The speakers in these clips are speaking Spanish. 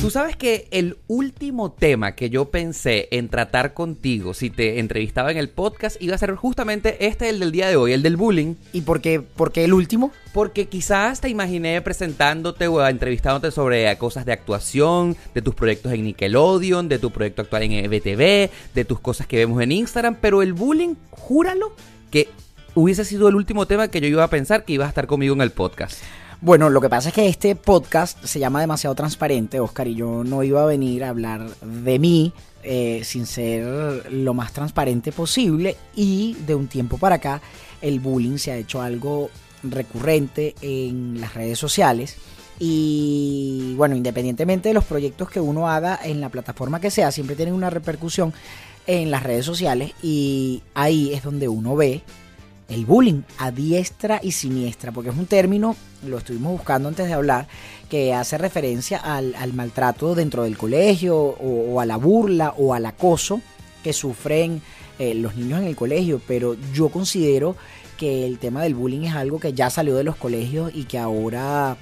Tú sabes que el último tema que yo pensé en tratar contigo si te entrevistaba en el podcast iba a ser justamente este, el del día de hoy, el del bullying. ¿Y por qué, por qué el último? Porque quizás te imaginé presentándote o entrevistándote sobre cosas de actuación, de tus proyectos en Nickelodeon, de tu proyecto actual en EBTV, de tus cosas que vemos en Instagram, pero el bullying, júralo, que hubiese sido el último tema que yo iba a pensar que ibas a estar conmigo en el podcast. Bueno, lo que pasa es que este podcast se llama demasiado transparente, Oscar, y yo no iba a venir a hablar de mí eh, sin ser lo más transparente posible. Y de un tiempo para acá, el bullying se ha hecho algo recurrente en las redes sociales. Y bueno, independientemente de los proyectos que uno haga en la plataforma que sea, siempre tienen una repercusión en las redes sociales. Y ahí es donde uno ve el bullying a diestra y siniestra, porque es un término, lo estuvimos buscando antes de hablar, que hace referencia al, maltrato dentro del colegio o, a la burla o al acoso que sufren eh, los niños en el colegio, pero yo considero que el tema del bullying es algo que ya salió de los colegios y que ahora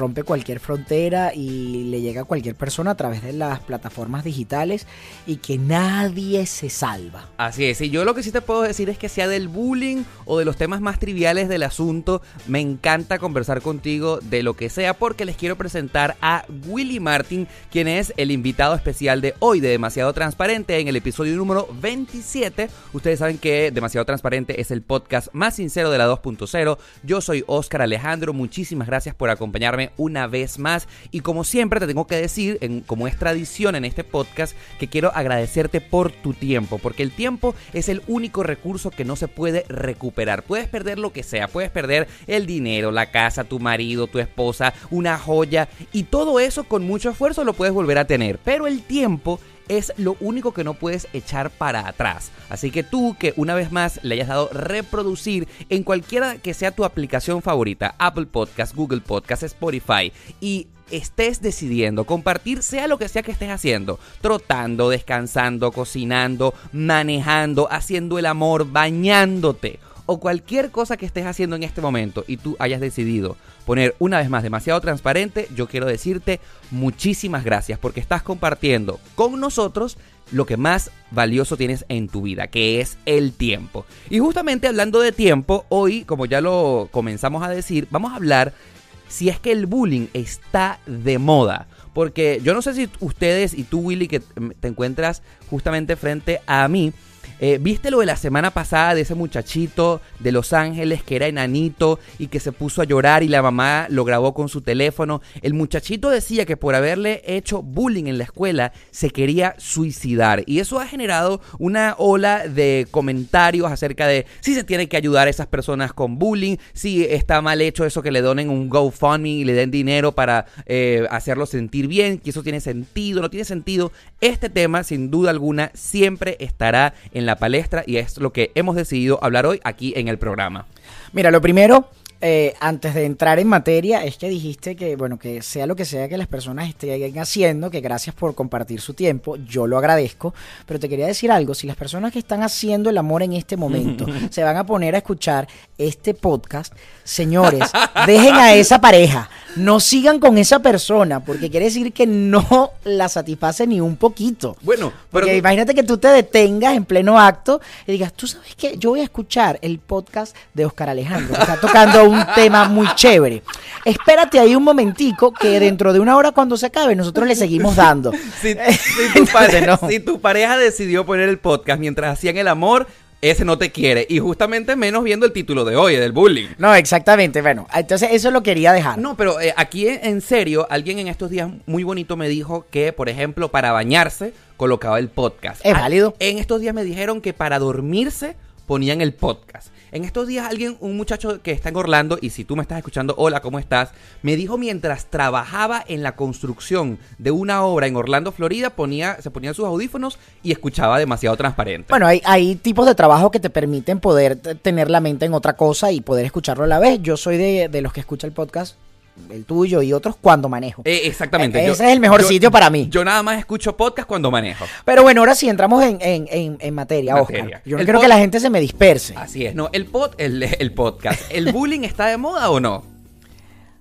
rompe cualquier frontera y le llega a cualquier persona a través de las plataformas digitales y que nadie se salva. Así es, y yo lo que sí te puedo decir es que sea del bullying o de los temas más triviales del asunto, me encanta conversar contigo de lo que sea porque les quiero presentar a Willy Martin, quien es el invitado especial de hoy de Demasiado Transparente en el episodio número 27. Ustedes saben que Demasiado Transparente es el podcast más sincero de la 2.0. Yo soy Oscar Alejandro, muchísimas gracias por acompañarme una vez más. Y como siempre te tengo que decir, en, como es tradición en este podcast, que quiero agradecerte por tu tiempo, porque el tiempo es el único recurso que no se puede recuperar. Puedes perder lo que sea, puedes perder el dinero, la casa, tu marido, tu esposa, una joya, y todo eso con mucho esfuerzo lo puedes volver a tener. Pero el tiempo es lo único que no puedes echar para atrás. Así que tú que una vez más le hayas dado reproducir en cualquiera que sea tu aplicación favorita, Apple Podcast, Google Podcast, Spotify y estés decidiendo compartir, sea lo que sea que estés haciendo, trotando, descansando, cocinando, manejando, haciendo el amor, bañándote o cualquier cosa que estés haciendo en este momento y tú hayas decidido poner una vez más demasiado transparente, yo quiero decirte muchísimas gracias porque estás compartiendo con nosotros lo que más valioso tienes en tu vida, que es el tiempo. Y justamente hablando de tiempo, hoy, como ya lo comenzamos a decir, vamos a hablar si es que el bullying está de moda. Porque yo no sé si ustedes y tú, Willy, que te encuentras justamente frente a mí, eh, ¿Viste lo de la semana pasada de ese muchachito de Los Ángeles que era enanito y que se puso a llorar y la mamá lo grabó con su teléfono? El muchachito decía que por haberle hecho bullying en la escuela se quería suicidar y eso ha generado una ola de comentarios acerca de si se tiene que ayudar a esas personas con bullying, si está mal hecho eso que le donen un GoFundMe y le den dinero para eh, hacerlo sentir bien, que eso tiene sentido, no tiene sentido. Este tema, sin duda alguna, siempre estará en la palestra y es lo que hemos decidido hablar hoy aquí en el programa. Mira, lo primero, eh, antes de entrar en materia, es que dijiste que, bueno, que sea lo que sea que las personas estén haciendo, que gracias por compartir su tiempo, yo lo agradezco, pero te quería decir algo, si las personas que están haciendo el amor en este momento se van a poner a escuchar este podcast, señores, dejen a esa pareja, no sigan con esa persona, porque quiere decir que no la satisface ni un poquito. Bueno, pero porque imagínate que tú te detengas en pleno acto y digas, tú sabes qué, yo voy a escuchar el podcast de Oscar Alejandro, que está tocando un tema muy chévere. Espérate ahí un momentico que dentro de una hora cuando se acabe nosotros le seguimos dando. Si, si tu pareja decidió poner el podcast mientras hacían el amor, ese no te quiere. Y justamente menos viendo el título de hoy, del bullying. No, exactamente. Bueno, entonces eso lo quería dejar. No, pero eh, aquí en serio, alguien en estos días muy bonito me dijo que, por ejemplo, para bañarse colocaba el podcast. Es válido. En estos días me dijeron que para dormirse ponían el podcast. En estos días alguien, un muchacho que está en Orlando, y si tú me estás escuchando, hola, ¿cómo estás? Me dijo mientras trabajaba en la construcción de una obra en Orlando, Florida, ponía, se ponían sus audífonos y escuchaba demasiado transparente. Bueno, hay, tipos de trabajo que te permiten poder tener la mente en otra cosa y poder escucharlo a la vez. Yo soy de los que escucha el podcast el tuyo y otros cuando manejo. Eh, exactamente. E-, ese es el mejor sitio para mí. Yo nada más escucho podcast cuando manejo. Pero bueno, ahora sí entramos en, en, en, materia, Oscar. Yo no quiero que la gente se me disperse. Así es. No, el, pod, el, podcast. ¿El bullying está de moda o no?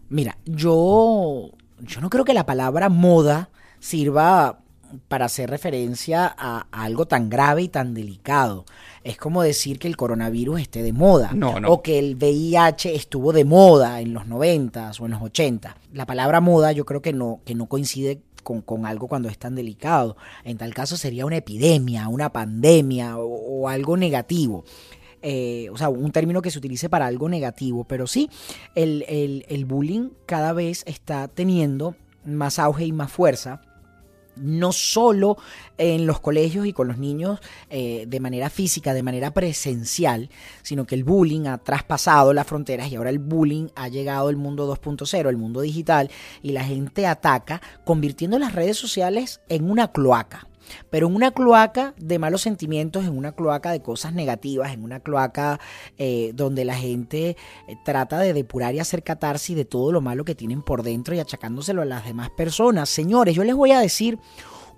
Mira, yo yo no creo que la palabra moda sirva para hacer referencia a, a algo tan grave y tan delicado. Es como decir que el coronavirus esté de moda. No, no. O que el VIH estuvo de moda en los 90 o en los 80. La palabra moda yo creo que no, que no coincide con, con algo cuando es tan delicado. En tal caso sería una epidemia, una pandemia o, o algo negativo. Eh, o sea, un término que se utilice para algo negativo, pero sí, el, el- el bullying cada vez está teniendo más auge y más fuerza. No solo en los colegios y con los niños eh, de manera física, de manera presencial, sino que el bullying ha traspasado las fronteras y ahora el bullying ha llegado al mundo 2.0, el mundo digital, y la gente ataca convirtiendo las redes sociales en una cloaca pero en una cloaca de malos sentimientos, en una cloaca de cosas negativas, en una cloaca eh, donde la gente eh, trata de depurar y hacer catarsis de todo lo malo que tienen por dentro y achacándoselo a las demás personas. Señores, yo les voy a decir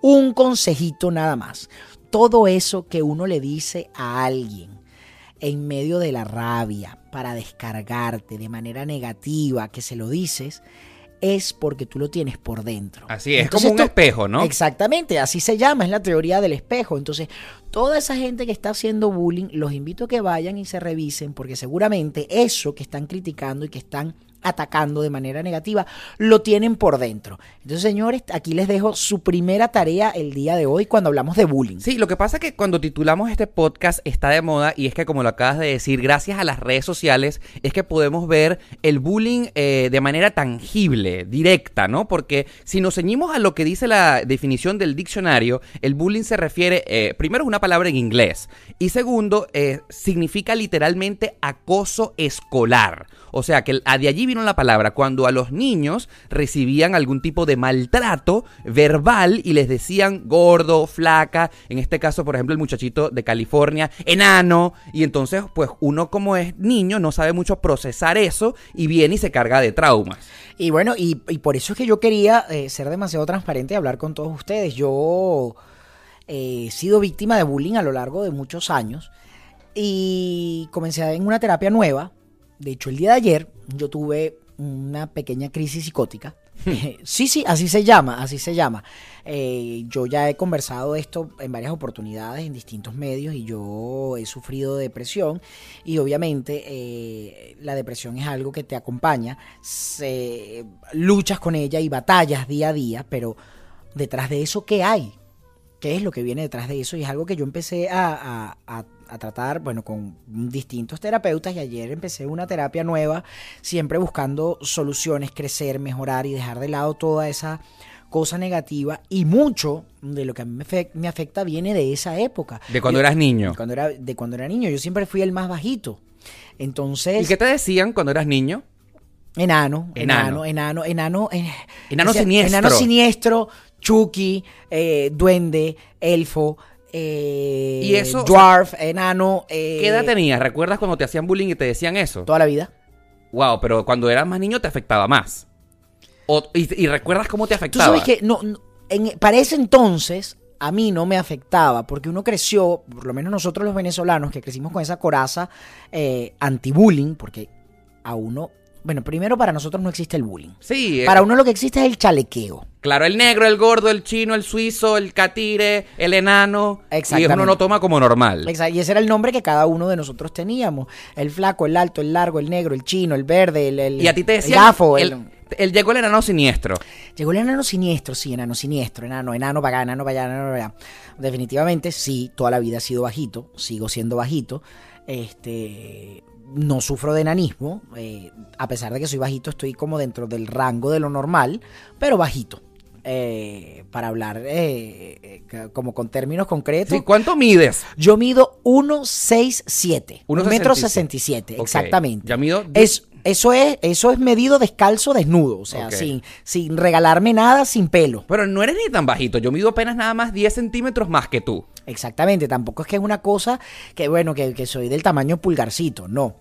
un consejito nada más. Todo eso que uno le dice a alguien en medio de la rabia para descargarte de manera negativa que se lo dices, es porque tú lo tienes por dentro. Así es, Entonces como un tú- espejo, ¿no? Exactamente, así se llama, es la teoría del espejo. Entonces, toda esa gente que está haciendo bullying, los invito a que vayan y se revisen, porque seguramente eso que están criticando y que están atacando de manera negativa, lo tienen por dentro. Entonces, señores, aquí les dejo su primera tarea el día de hoy cuando hablamos de bullying. Sí, lo que pasa es que cuando titulamos este podcast está de moda y es que como lo acabas de decir, gracias a las redes sociales es que podemos ver el bullying eh, de manera tangible, directa, ¿no? Porque si nos ceñimos a lo que dice la definición del diccionario, el bullying se refiere, eh, primero es una palabra en inglés y segundo eh, significa literalmente acoso escolar. O sea que ah, de allí vino la palabra cuando a los niños recibían algún tipo de maltrato verbal y les decían gordo, flaca, en este caso por ejemplo el muchachito de California, enano, y entonces pues uno como es niño no sabe mucho procesar eso y viene y se carga de traumas. Y bueno, y, y por eso es que yo quería eh, ser demasiado transparente y hablar con todos ustedes. Yo eh, he sido víctima de bullying a lo largo de muchos años y comencé en una terapia nueva. De hecho, el día de ayer yo tuve una pequeña crisis psicótica. sí, sí, así se llama, así se llama. Eh, yo ya he conversado de esto en varias oportunidades, en distintos medios, y yo he sufrido de depresión. Y obviamente eh, la depresión es algo que te acompaña, se, luchas con ella y batallas día a día, pero detrás de eso, ¿qué hay? ¿Qué es lo que viene detrás de eso? Y es algo que yo empecé a, a- a- a tratar, bueno, con distintos terapeutas y ayer empecé una terapia nueva, siempre buscando soluciones, crecer, mejorar y dejar de lado toda esa cosa negativa y mucho de lo que a mí me, fe- me afecta viene de esa época. De cuando Yo- eras niño. de cuando era, de cuando era niño. Yo siempre fui el más bajito. Entonces, ¿Y qué te decían cuando eras niño? Enano, Enano. enano, enano, enano. eh, Enano siniestro. Enano siniestro, Chucky, eh, duende, elfo, eh, Y eso, dwarf, enano. eh, ¿Qué edad tenías? ¿Recuerdas cuando te hacían bullying y te decían eso? Toda la vida. Wow, pero cuando eras más niño te afectaba más. O- y, y recuerdas cómo te Tú afectaba? sabes que no, no- en- para ese entonces a mí no me afectaba, porque uno creció, por lo menos nosotros los venezolanos, que crecimos con esa coraza eh, anti-bullying, porque a uno, bueno, primero para nosotros no existe el bullying. Sí, eh, Para uno lo que existe es el chalequeo. claro, el negro, el gordo, el chino, el suizo, el catire, el enano. Y Exactamente. uno lo toma como normal. Exacto, Y ese era el nombre que cada uno de nosotros teníamos. El flaco, el alto, el largo, el negro, el chino, el verde, el, el- Y a ti te el decían. gafo. el, el- el- llegó el enano siniestro. Llegó el enano siniestro, sí, enano siniestro, enano, enano para acá, enano para allá, enano para allá. Definitivamente, sí, toda la vida he sido bajito, sigo siendo bajito. Este, no sufro de enanismo, eh, a pesar de que soy bajito, estoy como dentro del rango de lo normal, pero bajito. Eh, para hablar eh, eh, como con términos concretos. Sí, ¿Cuánto mides? Yo mido 1,67. 1 metro 67, 67, ok. exactamente. Ya mido- Es, eso, es, eso es medido descalzo, desnudo. O sea, Ok. sin, sin regalarme nada, sin pelo. Pero no eres ni tan bajito. Yo mido apenas nada más 10 centímetros más que tú. Exactamente. Tampoco es que es una cosa que, bueno, que, que soy del tamaño pulgarcito. No.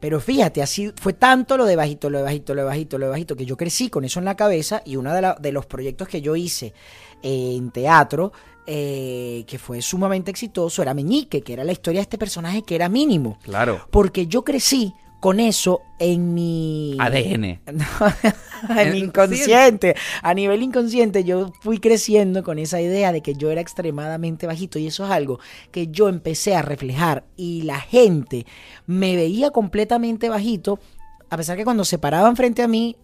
Pero fíjate, así fue tanto lo de bajito, lo de bajito, lo de bajito, lo de bajito, que yo crecí con eso en la cabeza y uno de, la- de los proyectos que yo hice eh, en teatro, eh, que fue sumamente exitoso, era Meñique, que era la historia de este personaje que era mínimo. Claro. Porque yo crecí con eso en mi ADN. en mi inconsciente, a nivel inconsciente yo fui creciendo con esa idea de que yo era extremadamente bajito y eso es algo que yo empecé a reflejar y la gente me veía completamente bajito, a pesar que cuando se paraban frente a mí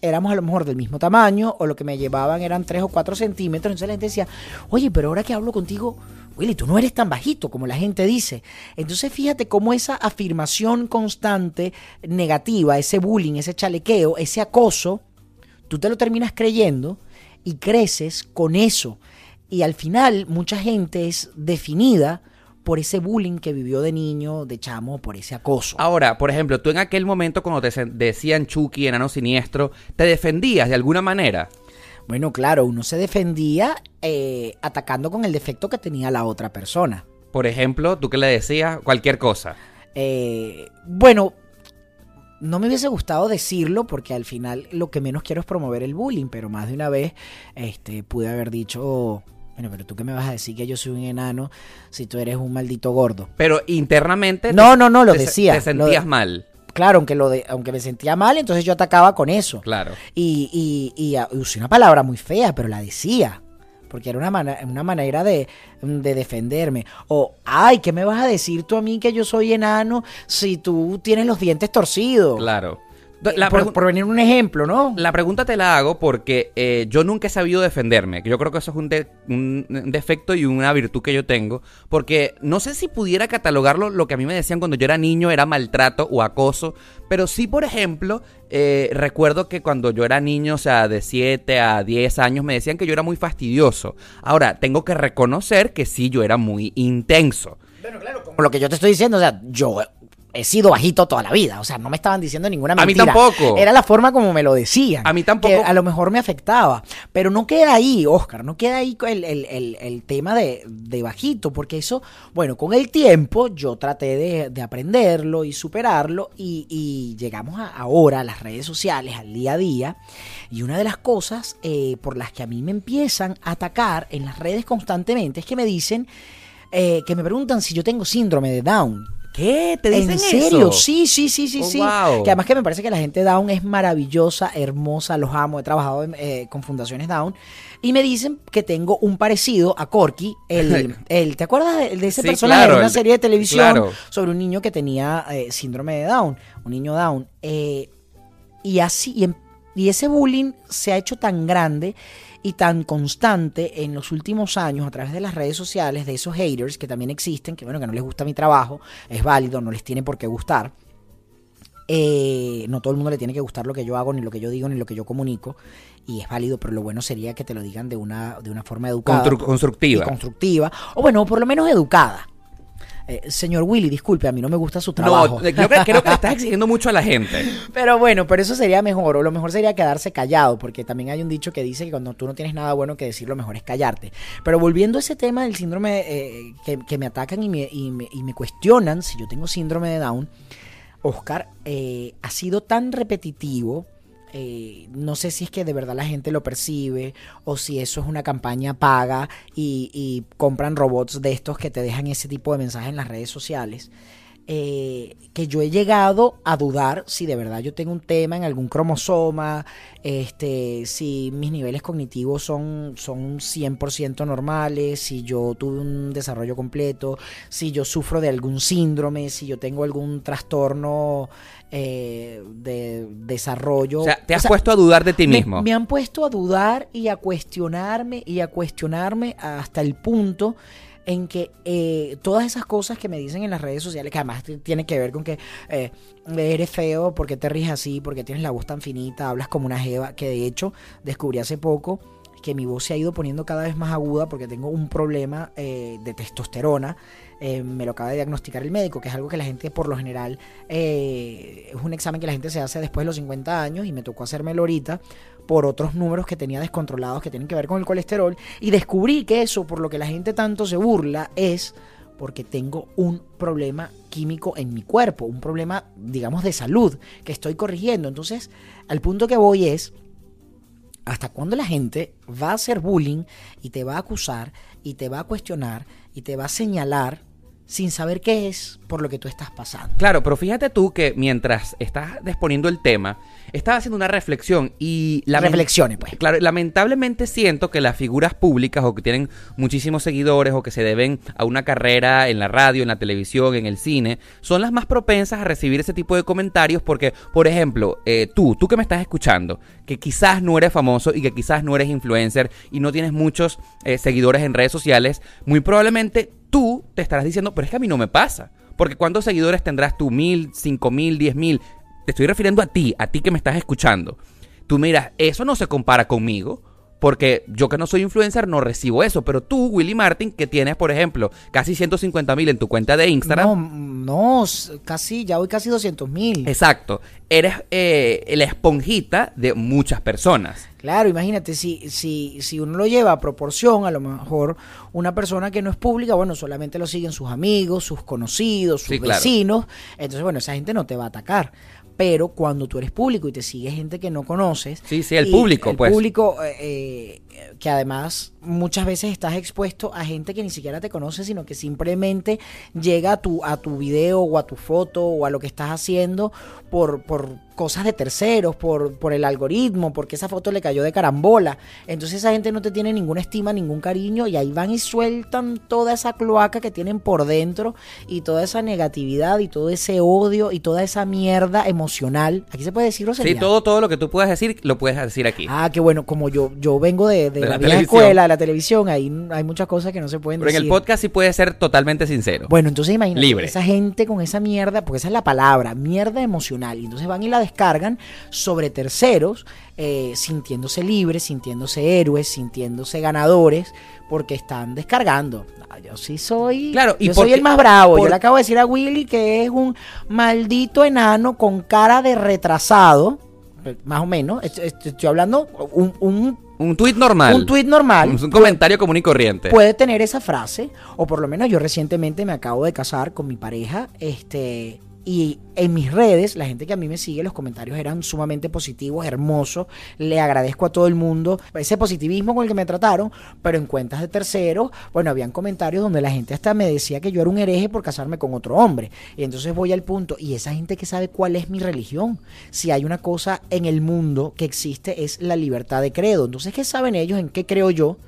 éramos a lo mejor del mismo tamaño o lo que me llevaban eran 3 o 4 centímetros, entonces la gente decía, oye, pero ahora que hablo contigo Willy, tú no eres tan bajito como la gente dice. Entonces fíjate cómo esa afirmación constante negativa, ese bullying, ese chalequeo, ese acoso, tú te lo terminas creyendo y creces con eso. Y al final mucha gente es definida por ese bullying que vivió de niño, de chamo, por ese acoso. Ahora, por ejemplo, tú en aquel momento cuando te decían Chucky, enano siniestro, ¿te defendías de alguna manera? Bueno, claro, uno se defendía eh, atacando con el defecto que tenía la otra persona. Por ejemplo, tú que le decías cualquier cosa. Eh, bueno, no me hubiese gustado decirlo porque al final lo que menos quiero es promover el bullying, pero más de una vez este, pude haber dicho, bueno, pero tú qué me vas a decir que yo soy un enano si tú eres un maldito gordo. Pero internamente... No, no, no, lo decía. Te sentías mal. Claro, aunque, lo de, aunque me sentía mal, entonces yo atacaba con eso. Claro. Y, y, y, usé una palabra muy fea, pero la decía. Porque era una, una manera de, de, defenderme. O, ay, ¿qué me vas a decir tú a mí que yo soy enano si tú tienes los dientes torcidos? Claro. La por, venir un ejemplo, ¿no? La pregunta te la hago porque eh, yo nunca he sabido defenderme. Yo creo que eso es un, un, defecto y una virtud que yo tengo. Porque no sé si pudiera catalogarlo lo que a mí me decían cuando yo era niño era maltrato o acoso. Pero sí, por ejemplo, eh, recuerdo que cuando yo era niño, o sea, de 7 a 10 años, me decían que yo era muy fastidioso. Ahora, tengo que reconocer que sí, yo era muy intenso. Bueno, claro, como lo que yo te estoy diciendo, o sea, yo he sido bajito toda la vida. O sea, no me estaban diciendo ninguna mentira. A mí tampoco. Era la forma como me lo decían. A mí tampoco. Que a lo mejor me afectaba. Pero no queda ahí, Oscar, no queda ahí el, el, el, tema de, de, bajito, porque eso, bueno, con el tiempo yo traté de, de aprenderlo y superarlo y, y llegamos a, ahora a las redes sociales, al día a día. Y una de las cosas eh, por las que a mí me empiezan a atacar en las redes constantemente es que me dicen, eh, que me preguntan si yo tengo síndrome de Down. ¿Qué? ¿Te dicen ¿En serio? Eso? Sí, sí, sí, sí, Oh, sí. wow. Que además que me parece que la gente Down es maravillosa, hermosa, los amo, he trabajado eh, con fundaciones Down. Y me dicen que tengo un parecido a Corky, el, el ¿te acuerdas de, de ese Sí, personaje claro, de una el- serie de televisión claro. sobre un niño que tenía eh, síndrome de Down, un niño Down? Eh, y así, y, en- y ese bullying se ha hecho tan grande y tan constante en los últimos años a través de las redes sociales, de esos haters que también existen, que bueno, que no les gusta mi trabajo, es válido, no les tiene por qué gustar. Eh, no todo el mundo le tiene que gustar lo que yo hago, ni lo que yo digo, ni lo que yo comunico. Y es válido, pero lo bueno sería que te lo digan de una, de una forma educada. Constru- constructiva. y constructiva. O bueno, por lo menos educada. Eh, señor Willy, disculpe, a mí no me gusta su trabajo. No, yo creo, creo que le estás exigiendo mucho a la gente. Pero bueno, pero eso sería mejor, o lo mejor sería quedarse callado, porque también hay un dicho que dice que cuando tú no tienes nada bueno que decir, lo mejor es callarte. Pero volviendo a ese tema del síndrome eh, que, que me atacan y me, y, me, y me cuestionan si yo tengo síndrome de Down, Oscar, eh, ha sido tan repetitivo. Eh, no sé si es que de verdad la gente lo percibe o si eso es una campaña paga y, compran robots de estos que te dejan ese tipo de mensajes en las redes sociales eh, que yo he llegado a dudar si de verdad yo tengo un tema en algún cromosoma, este, si mis niveles cognitivos son, son 100% normales, si yo tuve un desarrollo completo, si yo sufro de algún síndrome, si yo tengo algún trastorno eh, de desarrollo. O sea, te O has sea, puesto a dudar de ti mismo. Me, han puesto a dudar y a cuestionarme y a cuestionarme hasta el punto en que eh, todas esas cosas que me dicen en las redes sociales, que además t- tiene que ver con que eh, eres feo, porque te ríes así, porque tienes la voz tan finita, hablas como una jeva, que de hecho descubrí hace poco que mi voz se ha ido poniendo cada vez más aguda porque tengo un problema eh, de testosterona. Eh, me lo acaba de diagnosticar el médico, que es algo que la gente por lo general eh, es un examen que la gente se hace después de los 50 años y me tocó hacérmelo ahorita por otros números que tenía descontrolados que tienen que ver con el colesterol y descubrí que eso por lo que la gente tanto se burla es porque tengo un problema químico en mi cuerpo, un problema digamos de salud que estoy corrigiendo. Entonces, al punto que voy es ¿Hasta cuándo la gente va a hacer bullying y te va a acusar y te va a cuestionar y te va a señalar sin saber qué es por lo que tú estás pasando. Claro, pero fíjate tú que mientras estás exponiendo el tema, estaba haciendo una reflexión y... lamen- Reflexiones, pues. Claro, lamentablemente siento que las figuras públicas o que tienen muchísimos seguidores o que se deben a una carrera en la radio, en la televisión, en el cine, son las más propensas a recibir ese tipo de comentarios porque, por ejemplo, eh, tú, tú que me estás escuchando, que quizás no eres famoso y que quizás no eres influencer y no tienes muchos eh, seguidores en redes sociales, muy probablemente tú te estarás diciendo, pero es que a mí no me pasa. Porque ¿cuántos seguidores tendrás tú? ¿Mil, cinco mil, diez mil? Te estoy refiriendo a ti, a ti que me estás escuchando. Tú miras, eso no se compara conmigo. Porque yo que no soy influencer no recibo eso. Pero tú, Willy Martin, que tienes, por ejemplo, casi 150 mil en tu cuenta de Instagram. No, no, casi, ya voy casi 200 mil. Exacto. Eres eh, la esponjita de muchas personas. Claro, imagínate, si, si, si uno lo lleva a proporción, a lo mejor una persona que no es pública, bueno, solamente lo siguen sus amigos, sus conocidos, sus Sí, claro. vecinos, entonces, bueno, esa gente no te va a atacar. Pero cuando tú eres público y te sigue gente que no conoces. Sí, sí, el público, el pues. público, eh, eh, que además muchas veces estás expuesto a gente que ni siquiera te conoce, sino que simplemente llega a tu, a tu video o a tu foto o a lo que estás haciendo por, por cosas de terceros, por, por el algoritmo, porque esa foto le cayó de carambola. Entonces esa gente no te tiene ninguna estima, ningún cariño y ahí van y sueltan toda esa cloaca que tienen por dentro y toda esa negatividad y todo ese odio y toda esa mierda emocional. Aquí se puede decir Sí, grosería. todo, todo lo que tú puedas decir, lo puedes decir aquí. Ah, qué bueno, como yo, yo vengo de, de De la, vieja escuela, de la televisión, ahí hay muchas cosas que no se pueden Pero en decir. el podcast sí puedes ser totalmente sincero. Bueno, entonces imagínate, Libre. esa gente con esa mierda, porque esa es la palabra, mierda emocional, y entonces van y la descargan sobre terceros, eh, sintiéndose libres, sintiéndose héroes, sintiéndose ganadores, porque están descargando. Ah, Yo sí soy, Claro, y yo soy el más bravo. por- Yo le acabo de decir a Willy que es un maldito enano con cara de retrasado, eh, más o menos. Est- est- Estoy hablando un, un, Un tuit normal. un tuit normal. Un, un comentario común y corriente. puede tener esa frase, o por lo menos yo recientemente me acabo de casar con mi pareja, este, y en mis redes, la gente que a mí me sigue, los comentarios eran sumamente positivos, hermosos, le agradezco a todo el mundo ese positivismo con el que me trataron, pero en cuentas de terceros, bueno, habían comentarios donde la gente hasta me decía que yo era un hereje por casarme con otro hombre, y entonces voy al punto, y esa gente que sabe cuál es mi religión, si hay una cosa en el mundo que existe es la libertad de credo, entonces, ¿qué saben ellos en qué creo yo?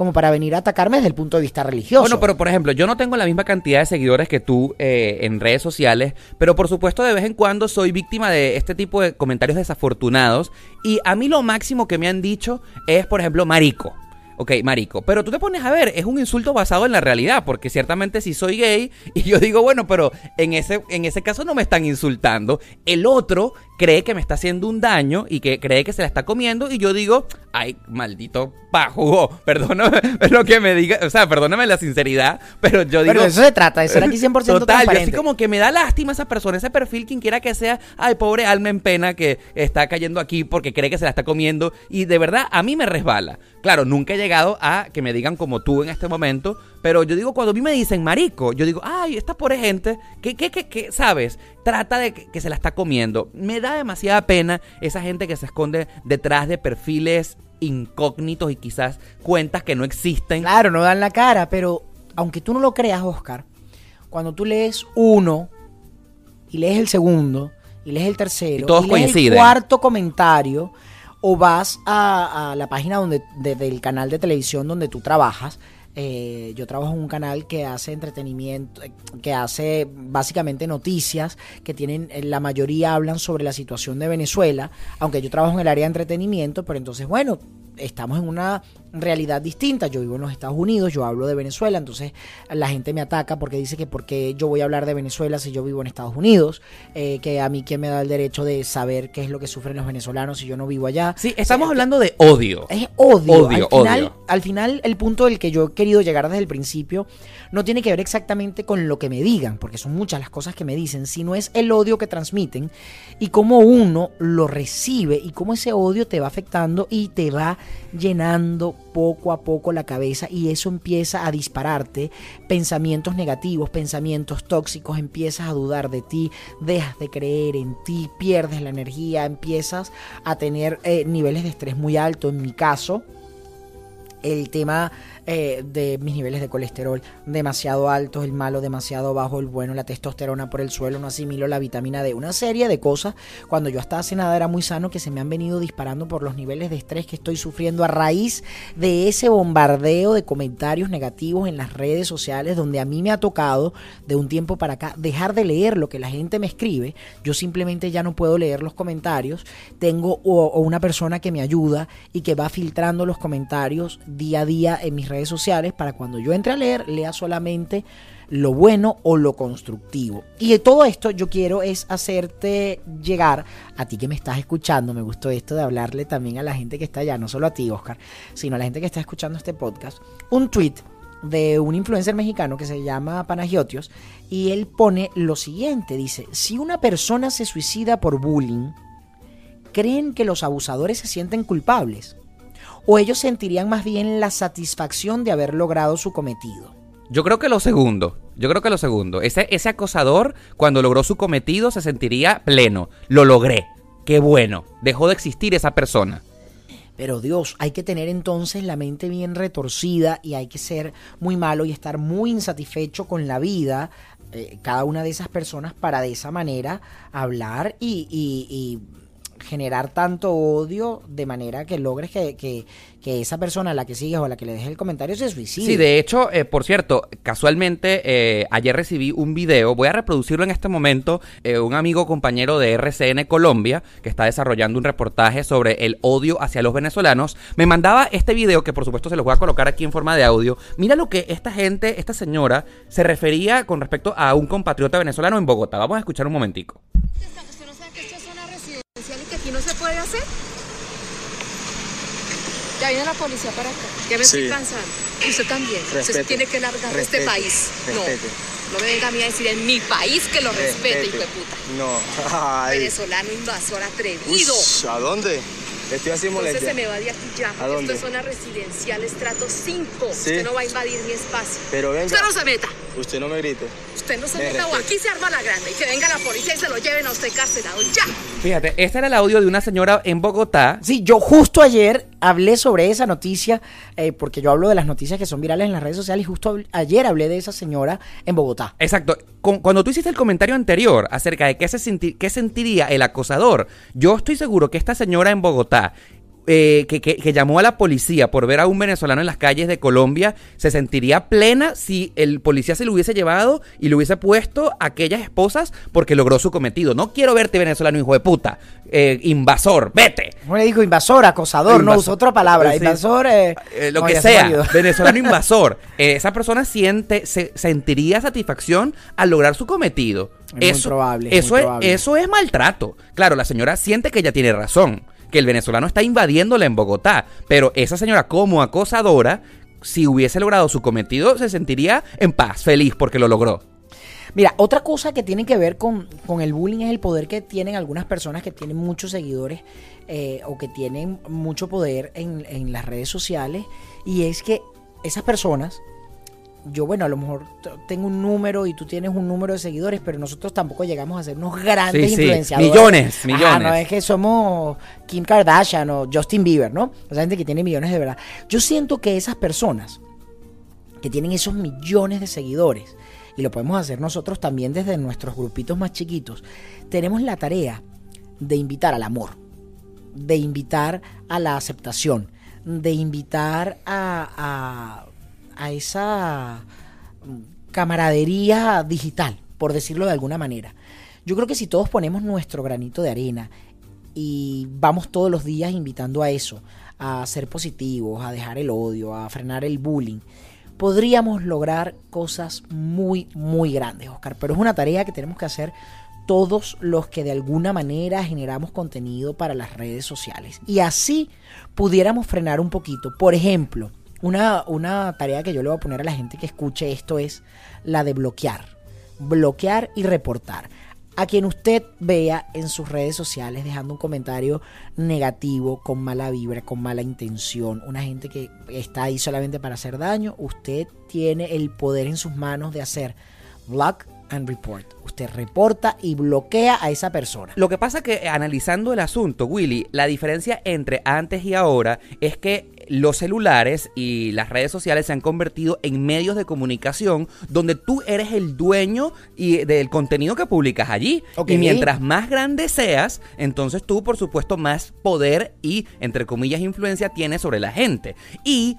Como para venir a atacarme desde el punto de vista religioso. Bueno, pero por ejemplo, yo no tengo la misma cantidad de seguidores que tú eh, en redes sociales, pero por supuesto de vez en cuando soy víctima de este tipo de comentarios desafortunados y a mí lo máximo que me han dicho es, por ejemplo, marico. Ok, marico. Pero tú te pones a ver, es un insulto basado en la realidad, porque ciertamente si soy gay y yo digo, bueno, pero en ese, en ese caso no me están insultando. El otro cree que me está haciendo un daño y que cree que se la está comiendo y yo digo, ay, maldito pajugo, perdóname lo que me diga, o sea, perdóname la sinceridad, pero yo digo... Pero de eso se trata, de ser aquí 100% Total, yo así como que me da lástima esa persona, ese perfil, quien quiera que sea, ay, pobre alma en pena que está cayendo aquí porque cree que se la está comiendo y de verdad a mí me resbala. Claro, nunca he llegado a que me digan como tú en este momento, pero yo digo, cuando a mí me dicen marico, yo digo, ay, esta pobre gente, que, que, que, que, ¿sabes? Trata de que, que se la está comiendo. Me da demasiada pena esa gente que se esconde detrás de perfiles incógnitos y quizás cuentas que no existen. Claro, no dan la cara, pero aunque tú no lo creas, Oscar, cuando tú lees uno y lees el segundo y lees el tercero Y todos lees el coinciden. cuarto comentario o vas a, a la página donde de- del canal de televisión donde tú trabajas. Eh, yo trabajo en un canal que hace entretenimiento, eh, que hace básicamente noticias, que tienen, eh, la mayoría hablan sobre la situación de Venezuela, aunque yo trabajo en el área de entretenimiento, pero entonces, bueno, estamos en una realidad distinta. Yo vivo en los Estados Unidos, yo hablo de Venezuela, entonces la gente me ataca porque dice que por qué yo voy a hablar de Venezuela si yo vivo en Estados Unidos, eh, que a mí quién me da el derecho de saber qué es lo que sufren los venezolanos si yo no vivo allá. Sí, estamos hablando de odio. Es odio. Odio, al, final, odio. al final, el punto del que yo he querido llegar desde el principio no tiene que ver exactamente con lo que me digan, porque son muchas las cosas que me dicen, sino es el odio que transmiten y cómo uno lo recibe y cómo ese odio te va afectando y te va llenando poco a poco la cabeza y eso empieza a dispararte pensamientos negativos, pensamientos tóxicos, empiezas a dudar de ti, dejas de creer en ti, pierdes la energía, empiezas a tener eh, niveles de estrés muy alto. En mi caso, el tema eh, de mis niveles de colesterol demasiado altos, el malo demasiado bajo, el bueno, la testosterona por el suelo, no asimilo la vitamina D, una serie de cosas. Cuando yo hasta hace nada era muy sano que se me han venido disparando por los niveles de estrés que estoy sufriendo a raíz de ese bombardeo de comentarios negativos en las redes sociales donde a mí me ha tocado de un tiempo para acá dejar de leer lo que la gente me escribe. Yo simplemente ya no puedo leer los comentarios. Tengo o una persona que me ayuda y que va filtrando los comentarios día a día en mis redes sociales para cuando yo entre a leer, lea solamente lo bueno o lo constructivo. Y de todo esto yo quiero es hacerte llegar a ti que me estás escuchando. Me gustó esto de hablarle también a la gente que está allá, no solo a ti, Oscar, sino a la gente que está escuchando este podcast. Un tweet de un influencer mexicano que se llama Panagiotios y él pone lo siguiente, dice, si una persona se suicida por bullying, ¿creen que los abusadores se sienten culpables? O ellos sentirían más bien la satisfacción de haber logrado su cometido? Yo creo que lo segundo. Yo creo que lo segundo. Ese, ese acosador, cuando logró su cometido, se sentiría pleno. Lo logré. Qué bueno. Dejó de existir esa persona. Pero Dios, hay que tener entonces la mente bien retorcida y hay que ser muy malo y estar muy insatisfecho con la vida, eh, cada una de esas personas, para de esa manera hablar y, y generar tanto odio de manera que logres que, que, esa persona a la que sigues o a la que le dejes el comentario se suicide. Sí, de hecho, eh, por cierto, casualmente eh, ayer recibí un video, voy a reproducirlo en este momento, eh, un amigo compañero de RCN Colombia, que está desarrollando un reportaje sobre el odio hacia los venezolanos, me mandaba este video que por supuesto se los voy a colocar aquí en forma de audio. Mira lo que esta gente, esta señora, se refería con respecto a un compatriota venezolano en Bogotá. Vamos a escuchar un momentico no se puede hacer? Ya viene la policía para acá. Ya me estoy cansando. Usted también. usted tiene que largar de este país. No. No me venga a mí a decir en mi país que lo respete, hijo de puta. No. Venezolano invasor atrevido. ¿A dónde? Estoy así Entonces se me va de aquí ya. ¿A dónde? Esto es zona residencial, estrato 5. Usted no va a invadir mi espacio. Pero venga. Usted no se meta. Usted no me grite. Usted no se meta o aquí se arma la grande y que venga la policía y se lo lleven a usted carcelado. ¡Ya! Fíjate, este era el audio de una señora en Bogotá. Sí, yo justo ayer hablé sobre esa noticia, eh, porque yo hablo de las noticias que son virales en las redes sociales, y justo ayer hablé de esa señora en Bogotá. Exacto. cuando tú hiciste el comentario anterior acerca de qué, se qué sentiría el acosador, yo estoy seguro que esta señora en Bogotá eh, que, llamó a la policía por ver a un venezolano en las calles de Colombia, se sentiría plena si el policía se lo hubiese llevado y le hubiese puesto a aquellas esposas porque logró su cometido. No quiero verte venezolano, hijo de puta. Eh, invasor, vete. No le dijo invasor, acosador, no uso otra palabra. Invasor, eh, lo que sea. Venezolano invasor. esa persona siente, se, sentiría satisfacción al lograr su cometido. eso, probable, eso, es, eso es maltrato. Claro, la señora siente que ella tiene razón que el venezolano está invadiéndola en Bogotá. Pero esa señora como acosadora, si hubiese logrado su cometido, se sentiría en paz, feliz porque lo logró. Mira, otra cosa que tiene que ver con, el bullying es el poder que tienen algunas personas que tienen muchos seguidores eh, o que tienen mucho poder en, en las redes sociales. Y es que esas personas yo, bueno, a lo mejor tengo un número y tú tienes un número de seguidores, pero nosotros tampoco llegamos a ser unos grandes influenciadores. Millones, millones. no es que somos Kim Kardashian o Justin Bieber, ¿no? O sea, gente que tiene millones de verdad. Yo siento que esas personas que tienen esos millones de seguidores, y lo podemos hacer nosotros también desde nuestros grupitos más chiquitos, tenemos la tarea de invitar al amor, de invitar a la aceptación, de invitar a a esa mm, camaradería digital, por decirlo de alguna manera. Yo creo que si todos ponemos nuestro granito de arena y vamos todos los días invitando a eso, a ser positivos, a dejar el odio, a frenar el bullying, podríamos lograr cosas muy, muy grandes, Oscar. Pero es una tarea que tenemos que hacer todos los que de alguna manera generamos contenido para las redes sociales. Y así pudiéramos frenar un poquito. Por ejemplo, una, una tarea que yo le voy a poner a la gente que escuche esto es la de bloquear. Bloquear y reportar. A quien usted vea en sus redes sociales dejando un comentario negativo, con mala vibra, con mala intención, una gente que está ahí solamente para hacer daño, usted tiene el poder en sus manos de hacer block and report. Usted reporta y bloquea a esa persona. Lo que pasa que analizando el asunto, Willy, la diferencia entre antes y ahora es que los celulares y las redes sociales se han convertido en medios de comunicación donde tú eres el dueño y del contenido que publicas allí. Y mientras más grande seas, entonces tú, por supuesto, más poder y, entre comillas, influencia tienes sobre la gente. Y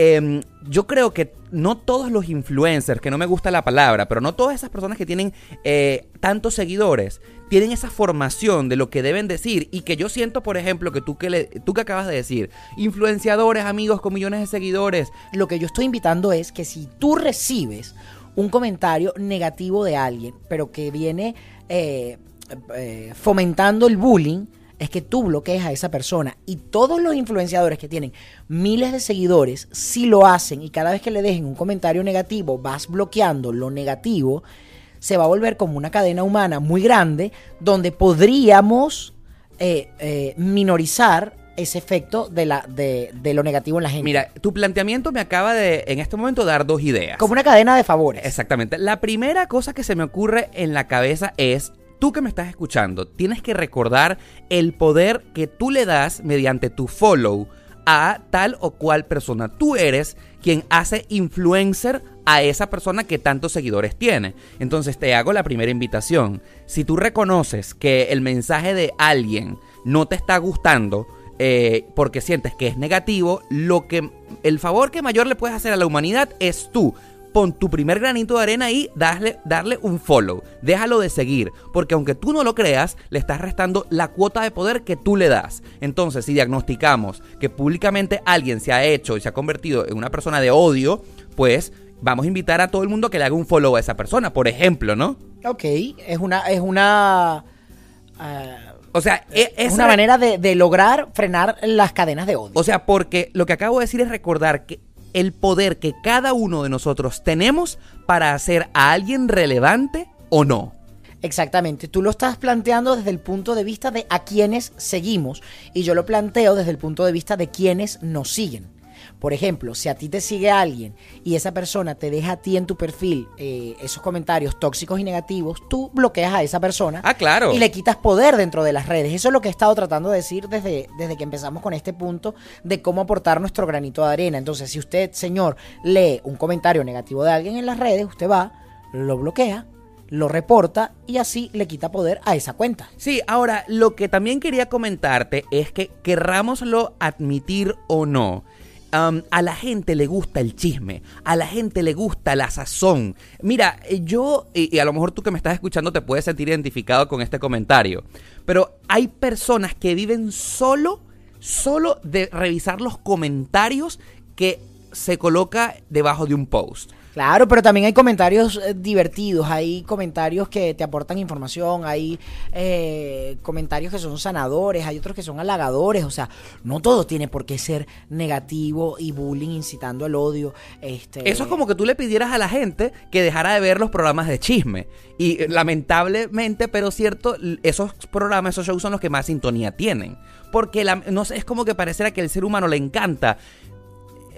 em, yo creo que no todos los influencers, que no me gusta la palabra, pero no todas esas personas que tienen eh, tantos seguidores, tienen esa formación de lo que deben decir y que yo siento, por ejemplo, que tú que, le- tú que acabas de decir, influenciadores, amigos con millones de seguidores, Lo que yo estoy invitando es que si tú recibes un comentario negativo de alguien, pero que viene eh, eh, fomentando el bullying, es que tú bloquees a esa persona. Y todos los influenciadores que tienen miles de seguidores, si lo hacen y cada vez que le dejen un comentario negativo, vas bloqueando lo negativo, se va a volver como una cadena humana muy grande donde podríamos eh, eh, minorizar ese efecto de, la, de, de lo negativo en la gente. mira, tu planteamiento me acaba de, en este momento, dar dos ideas. como una cadena de favores. Exactamente. La primera cosa que se me ocurre en la cabeza es, tú que me estás escuchando, tienes que recordar el poder que tú le das mediante tu follow a tal o cual persona. Tú eres quien hace influencer a esa persona que tantos seguidores tiene. Entonces te hago la primera invitación. Si tú reconoces que el mensaje de alguien no te está gustando, eh, porque sientes que es negativo, lo que el favor que mayor le puedes hacer a la humanidad es tú. Pon tu primer granito de arena y darle, darle un follow. Déjalo de seguir. Porque aunque tú no lo creas, le estás restando la cuota de poder que tú le das. Entonces, si diagnosticamos que públicamente alguien se ha hecho y se ha convertido en una persona de odio, pues vamos a invitar a todo el mundo que le haga un follow a esa persona, por ejemplo, ¿no? Ok, es una, es una, ah, O sea, e- es una manera de, de lograr frenar las cadenas de odio. O sea, porque lo que acabo de decir es recordar que el poder que cada uno de nosotros tenemos para hacer a alguien relevante o no. Exactamente, tú lo estás planteando desde el punto de vista de a quienes seguimos y yo lo planteo desde el punto de vista de quienes nos siguen. Por ejemplo, si a ti te sigue alguien y esa persona te deja a ti en tu perfil eh, esos comentarios tóxicos y negativos, tú bloqueas a esa persona Ah, claro. y le quitas poder dentro de las redes. Eso es lo que he estado tratando de decir desde, desde que empezamos con este punto de cómo aportar nuestro granito de arena. Entonces, si usted, señor, lee un comentario negativo de alguien en las redes, usted va, lo bloquea, lo reporta y así le quita poder a esa cuenta. Sí, ahora, lo que también quería comentarte es que querrámoslo admitir o no. A la gente le gusta el chisme, a la gente le gusta la sazón. Mira, eh, yo, y, y a lo mejor tú que me estás escuchando te puedes sentir identificado con este comentario, pero hay personas que viven solo, solo de revisar los comentarios que se coloca debajo de un post. Claro, pero también hay comentarios eh, divertidos, hay comentarios que te aportan información, hay eh, comentarios que son sanadores, hay otros que son halagadores, o sea, no todo tiene por qué ser negativo y bullying incitando al odio. Este, Eso es como que tú le pidieras a la gente que dejara de ver los programas de chisme. Y eh, lamentablemente, pero cierto, esos programas, esos shows son los que más sintonía tienen. Porque la- no sé, es como que pareciera que el ser humano le encanta.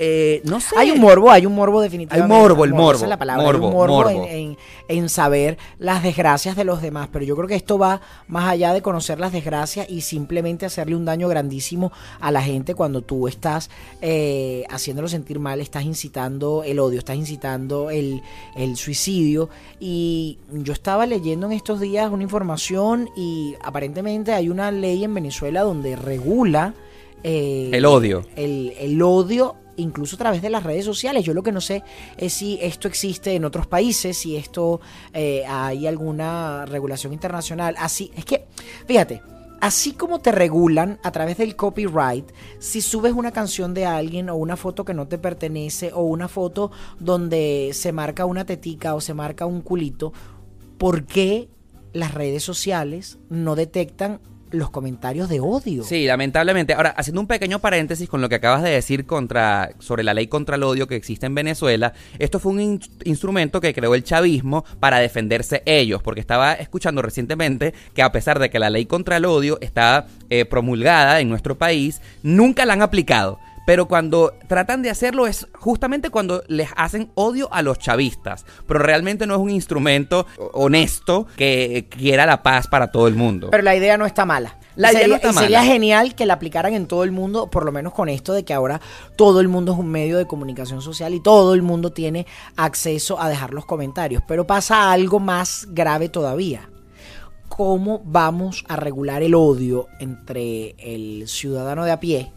Eh, no sé. Hay un morbo, hay un morbo definitivamente. Hay morbo, el morbo, esa es la palabra. morbo, hay un morbo, morbo. En, en- en saber las desgracias de los demás. Pero yo creo que esto va más allá de conocer las desgracias y simplemente hacerle un daño grandísimo a la gente cuando tú estás eh, haciéndolo sentir mal, estás incitando el odio, estás incitando el, el suicidio. Y yo estaba leyendo en estos días una información y aparentemente hay una ley en Venezuela donde regula eh, El odio. el, el odio incluso a través de las redes sociales. Yo lo que no sé es si esto existe en otros países, si esto eh, hay alguna regulación internacional. Así, es que, fíjate, así como te regulan a través del copyright, si subes una canción de alguien o una foto que no te pertenece o una foto donde se marca una tetica o se marca un culito, ¿por qué las redes sociales no detectan los comentarios de odio? Sí, lamentablemente. Ahora, haciendo un pequeño paréntesis con lo que acabas de decir contra, sobre la ley contra el odio que existe en Venezuela, esto fue un in- instrumento que creó el chavismo para defenderse ellos, porque estaba escuchando recientemente que a pesar de que la ley contra el odio está eh, promulgada en nuestro país, nunca la han aplicado. Pero cuando tratan de hacerlo es justamente cuando les hacen odio a los chavistas, pero realmente no es un instrumento honesto que quiera la paz para todo el mundo. Pero la idea no está mala. La idea sería, no está y sería mala. genial que la aplicaran en todo el mundo, por lo menos con esto de que ahora todo el mundo es un medio de comunicación social y todo el mundo tiene acceso a dejar los comentarios. Pero pasa algo más grave todavía. ¿Cómo vamos a regular el odio entre el ciudadano de a pie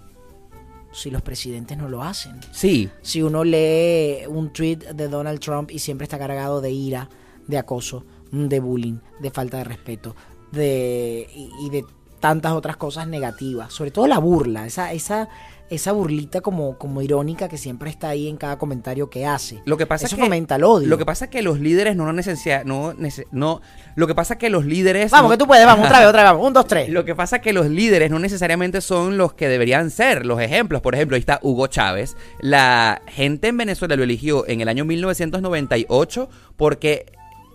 si los presidentes no lo hacen? Sí, Si uno lee un tweet de Donald Trump y siempre está cargado de ira, de acoso, de bullying, de falta de respeto, de y, y de tantas otras cosas negativas, sobre todo la burla, esa esa esa burlita como como irónica que siempre está ahí en cada comentario que hace. Lo que pasa Eso es que fomenta el odio. Lo que pasa es que los líderes no necesitan no, lo que pasa es que los líderes Vamos, no- que tú puedes, vamos, otra vez, otra vez, vamos, un, dos, tres. Lo que pasa es que los líderes no necesariamente son los que deberían ser los ejemplos. Por ejemplo, ahí está Hugo Chávez. La gente en Venezuela lo eligió en el año 1998 porque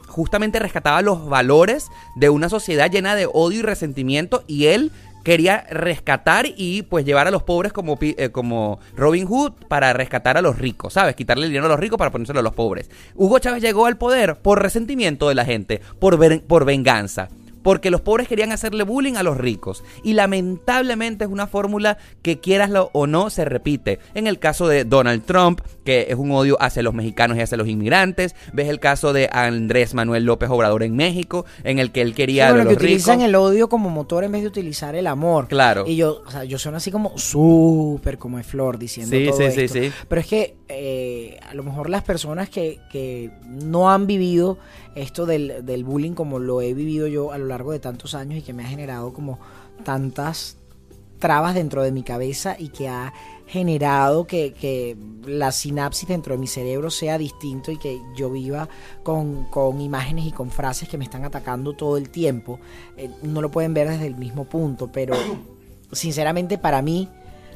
justamente rescataba los valores de una sociedad llena de odio y resentimiento y él quería rescatar y pues llevar a los pobres como, eh, como Robin Hood para rescatar a los ricos, ¿sabes? Quitarle el dinero a los ricos para ponérselo a los pobres. Hugo Chávez llegó al poder por resentimiento de la gente, por, por venganza. Porque los pobres querían hacerle bullying a los ricos. Y lamentablemente es una fórmula que quieraslo o no se repite. En el caso de Donald Trump, que es un odio hacia los mexicanos y hacia los inmigrantes. Ves el caso de Andrés Manuel López Obrador en México, en el que él quería Sí, bueno, que utilizan el odio como motor en vez de utilizar el amor. Claro. Y yo, o sea, yo sueno así como súper como de flor diciendo Sí, todo sí, sí, esto. sí. Pero es que eh, a lo mejor las personas que, que no han vivido esto del, del bullying como lo he vivido yo a lo largo de tantos años y que me ha generado como tantas trabas dentro de mi cabeza y que ha generado que, que la sinapsis dentro de mi cerebro sea distinto y que yo viva con, con imágenes y con frases que me están atacando todo el tiempo. Eh, no lo pueden ver desde el mismo punto, pero sinceramente para mí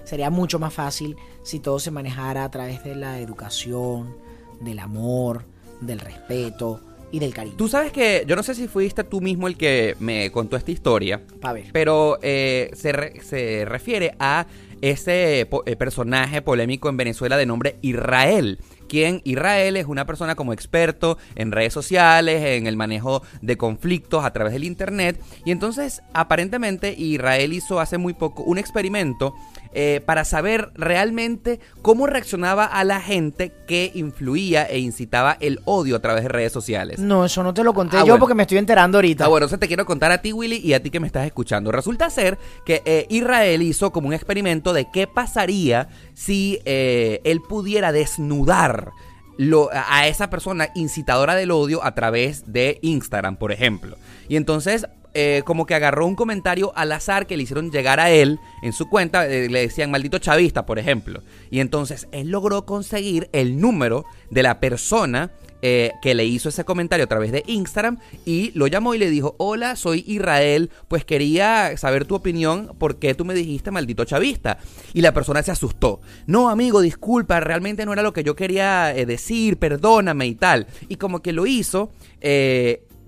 sería mucho más fácil si todo se manejara a través de la educación, del amor, del respeto y del cariño. Tú sabes que yo no sé si fuiste tú mismo el que me contó esta historia, Pa' ver. pero eh, se, re- se refiere a ese po- eh, personaje polémico en Venezuela de nombre Israel. Quien Israel es una persona como experto en redes sociales, en el manejo de conflictos a través del internet. Y entonces, aparentemente, Israel hizo hace muy poco un experimento eh, para saber realmente cómo reaccionaba a la gente que influía e incitaba el odio a través de redes sociales. No, eso no te lo conté Ah, yo bueno. porque me estoy enterando ahorita. Ah, bueno, entonces te quiero contar a ti, Willy, y a ti que me estás escuchando. Resulta ser que eh, Israel hizo como un experimento de qué pasaría si eh, él pudiera desnudar lo- a esa persona incitadora del odio a través de Instagram, por ejemplo. Y entonces... eh, como que agarró un comentario al azar que le hicieron llegar a él en su cuenta, eh, le decían maldito chavista, por ejemplo. Y entonces él logró conseguir el número de la persona eh, que le hizo ese comentario a través de Instagram y lo llamó y le dijo, hola, soy Israel, pues quería saber tu opinión, ¿por qué tú me dijiste maldito chavista? Y la persona se asustó. No, amigo, disculpa, realmente no era lo que yo quería decir, perdóname y tal. Y como que lo hizo...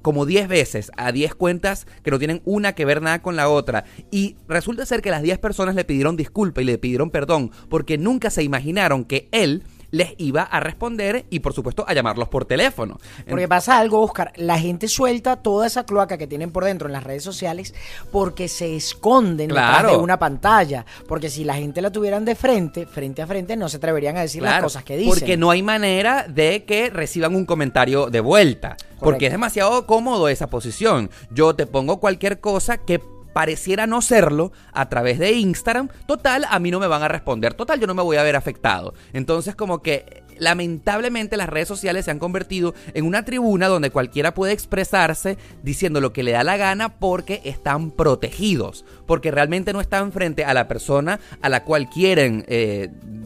como 10 veces a 10 cuentas que no tienen una que ver nada con la otra. Y resulta ser que las 10 personas le pidieron disculpa y le pidieron perdón porque nunca se imaginaron que él les iba a responder y por supuesto a llamarlos por teléfono. Porque pasa algo, Oscar. La gente suelta toda esa cloaca que tienen por dentro en las redes sociales porque se esconden detrás de una pantalla. Porque si la gente la tuvieran de frente, frente a frente, no se atreverían a decir las cosas que dicen. Porque no hay manera de que reciban un comentario de vuelta. Porque es demasiado cómodo esa posición. Yo te pongo cualquier cosa que pareciera no serlo a través de Instagram. Total, a mí no me van a responder. Total, yo no me voy a ver afectado. Entonces, como que lamentablemente las redes sociales se han convertido en una tribuna donde cualquiera puede expresarse diciendo lo que le da la gana porque están protegidos, porque realmente no están frente a la persona a la cual quieren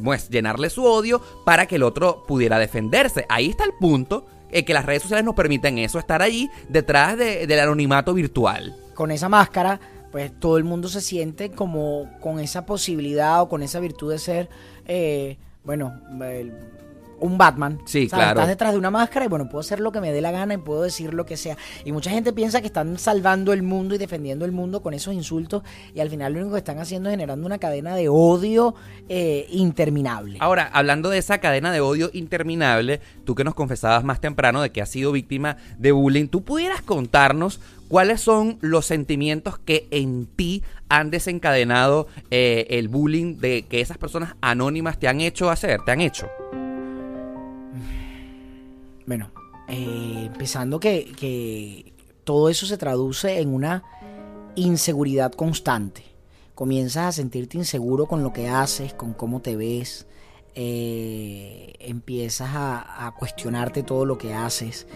pues, llenarle su odio para que el otro pudiera defenderse. Ahí está el punto. eh, que las redes sociales nos permiten eso, estar ahí detrás de- del anonimato virtual. Con esa máscara, pues todo el mundo se siente como con esa posibilidad o con esa virtud de ser, eh, bueno, el- un Batman. Sí, ¿sabes? claro. Estás detrás de una máscara y bueno, puedo hacer lo que me dé la gana y puedo decir lo que sea. Y mucha gente piensa que están salvando el mundo y defendiendo el mundo con esos insultos y al final lo único que están haciendo es generando una cadena de odio eh, interminable. Ahora, hablando de esa cadena de odio interminable, tú que nos confesabas más temprano de que has sido víctima de bullying, ¿tú pudieras contarnos cuáles son los sentimientos que en ti han desencadenado eh, el bullying de que esas personas anónimas te han hecho hacer, te han hecho? Bueno, eh, empezando que, que todo eso se traduce en una inseguridad constante. Comienzas a sentirte inseguro con lo que haces, con cómo te ves. eh, empiezas a, a cuestionarte todo lo que haces.